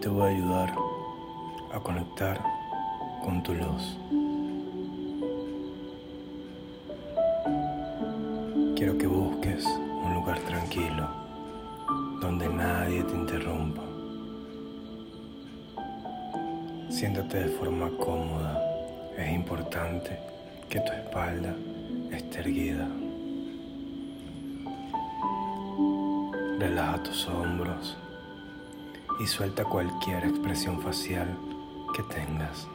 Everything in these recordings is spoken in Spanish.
te voy a ayudar a conectar con tu luz. Quiero que busques un lugar tranquilo donde nadie te interrumpa. Siéntate de forma cómoda. Es importante que tu espalda esté erguida. Relaja tus hombros y suelta cualquier expresión facial que tengas.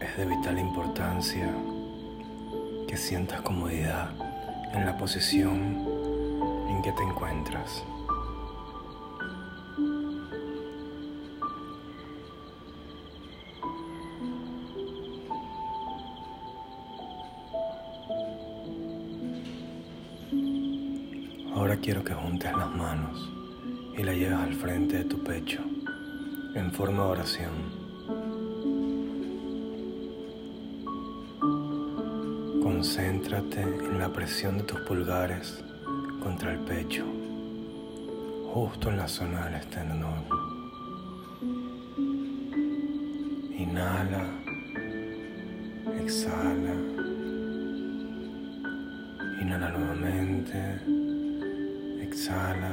Es de vital importancia que sientas comodidad en la posición en que te encuentras. Ahora quiero que juntes las manos y las lleves al frente de tu pecho en forma de oración. Concéntrate en la presión de tus pulgares contra el pecho, justo en la zona del esternón. Inhala, exhala, inhala nuevamente. Exhala.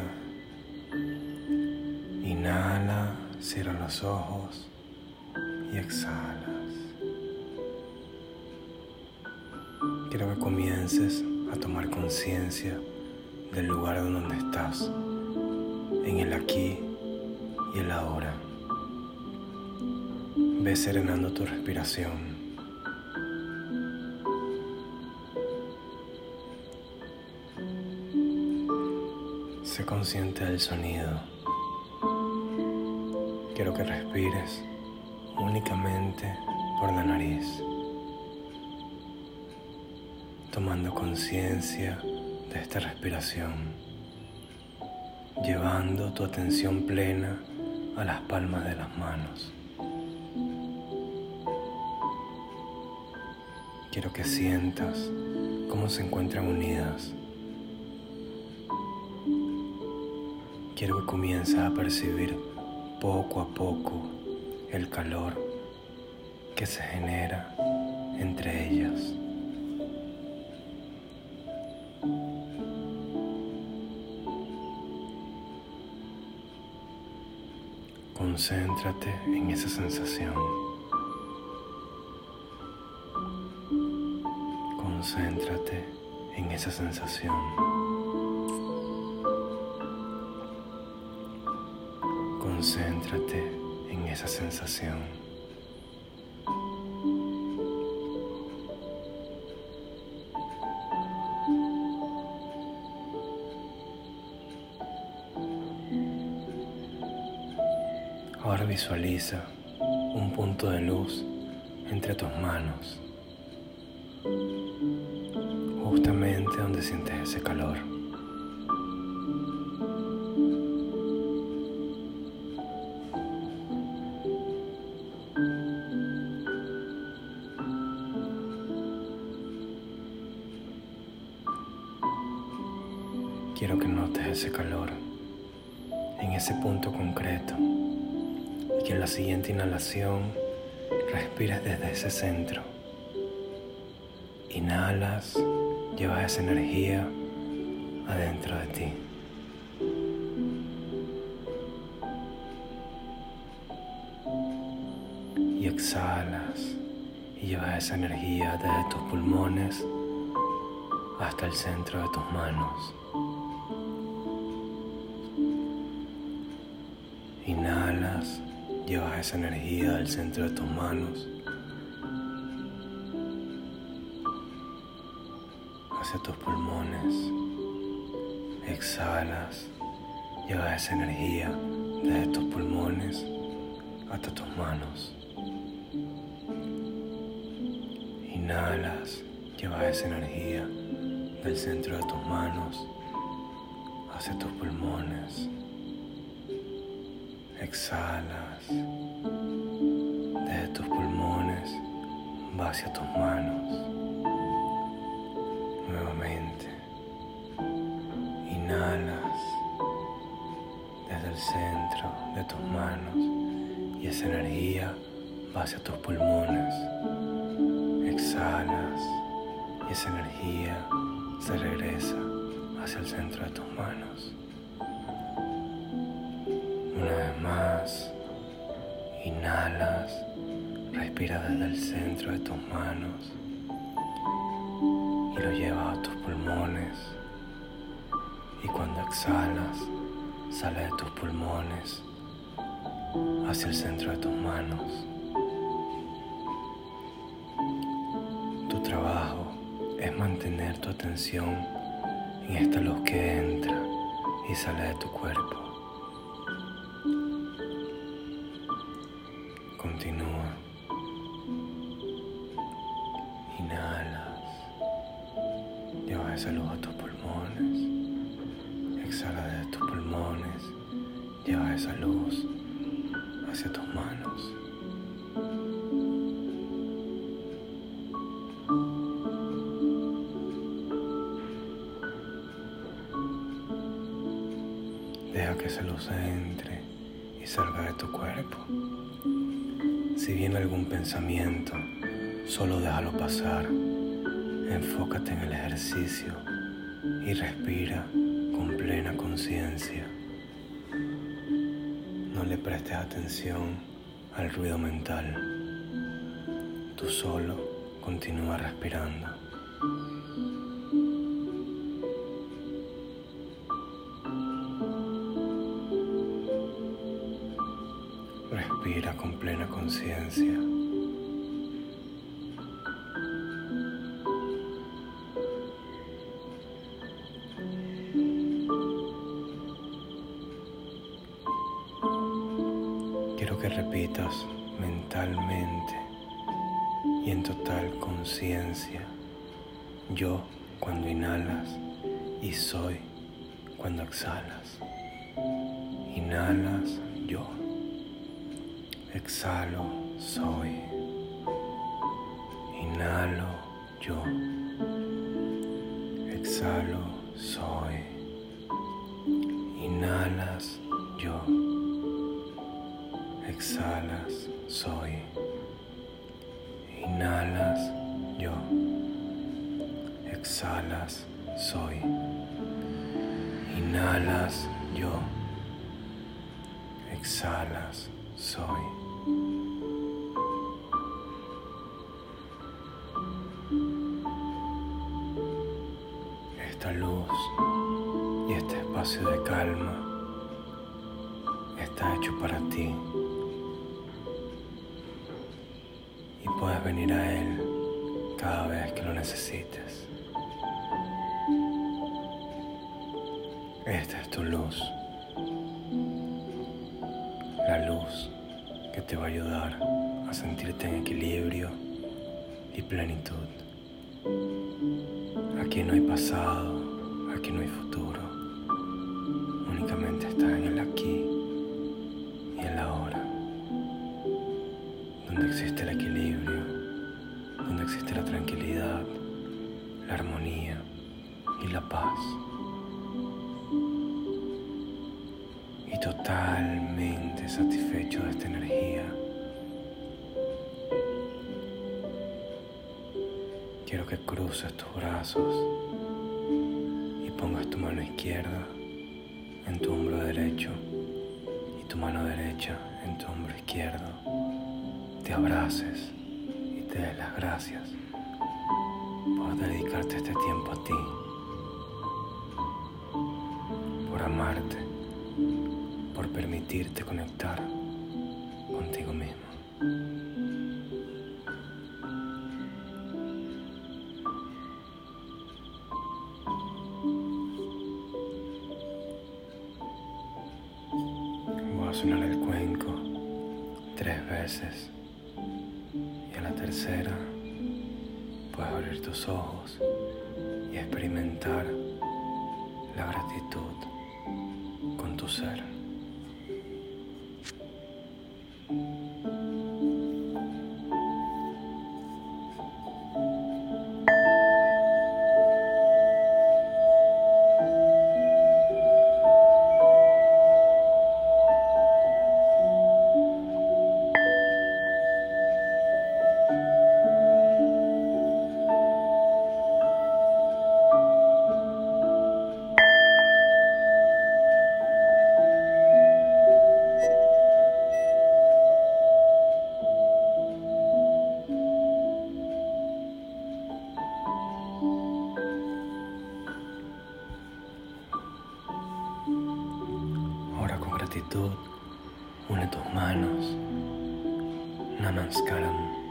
Inhala, cierra los ojos y exhalas. Quiero que comiences a tomar conciencia del lugar donde estás, en el aquí y el ahora. Ve serenando tu respiración. Consciente del sonido. Quiero que respires únicamente por la nariz, tomando conciencia de esta respiración, llevando tu atención plena a las palmas de las manos. Quiero que sientas cómo se encuentran unidas quiero que comiences a percibir poco a poco el calor que se genera entre ellas. Concéntrate en esa sensación. Concéntrate en esa sensación. En esa sensación. Ahora visualiza un punto de luz entre tus manos, justamente donde sientes ese calor. Quiero que notes ese calor en ese punto concreto y que en la siguiente inhalación respires desde ese centro. Inhalas, llevas esa energía adentro de ti. Y exhalas y llevas esa energía desde tus pulmones hasta el centro de tus manos. Inhalas, llevas esa energía al centro de tus manos, hacia tus pulmones. Exhalas, llevas esa energía desde tus pulmones hasta tus manos. Inhalas, llevas esa energía del centro de tus manos hacia tus pulmones exhalas desde tus pulmones, va hacia tus manos. Nuevamente, inhala desde el centro de tus manos y esa energía va hacia tus pulmones. Exhalas y esa energía se regresa hacia el centro de tus manos. Una vez más, inhalas, respira desde el centro de tus manos y lo llevas a tus pulmones. Y cuando exhalas, sale de tus pulmones hacia el centro de tus manos. Tu trabajo es mantener tu atención en esta luz que entra y sale de tu cuerpo. Continúa. Inhalas. Lleva esa luz a tus pulmones. Exhala de tus pulmones. Lleva esa luz hacia tus manos. Deja que esa luz entre y salga de tu cuerpo. Si viene algún pensamiento, solo déjalo pasar. Enfócate en el ejercicio y respira con plena conciencia. No le prestes atención al ruido mental. Tú solo continúa respirando. Plena conciencia. Quiero que repitas mentalmente y en total conciencia yo cuando inhalas y soy cuando exhalas. Inhalas yo. Exhalo, soy. Inhalo, yo. Exhalo, soy. Inhalas, yo. Exhalas, soy. Inhalas, yo. Exhalas, soy. Inhalas, yo. Exhalas, soy. Esta luz y este espacio de calma está hecho para ti y puedes venir a él cada vez que lo necesites. Esta es tu luz, la luz que te va a ayudar a sentirte en equilibrio y plenitud. Aquí no hay pasado, aquí no hay futuro, únicamente estás en el aquí y el ahora, donde existe el equilibrio, donde existe la tranquilidad, la armonía y la paz. Y totalmente satisfecho de esta energía. Quiero que cruces tus brazos y pongas tu mano izquierda en tu hombro derecho y tu mano derecha en tu hombro izquierdo. Te abraces y te des las gracias por dedicarte este tiempo a ti, por amarte, permitirte conectar contigo mismo. Voy a sonar el cuenco tres veces y a la tercera puedes abrir tus ojos y experimentar la gratitud con tu ser. Gratitud, une tus manos. Namaskaram.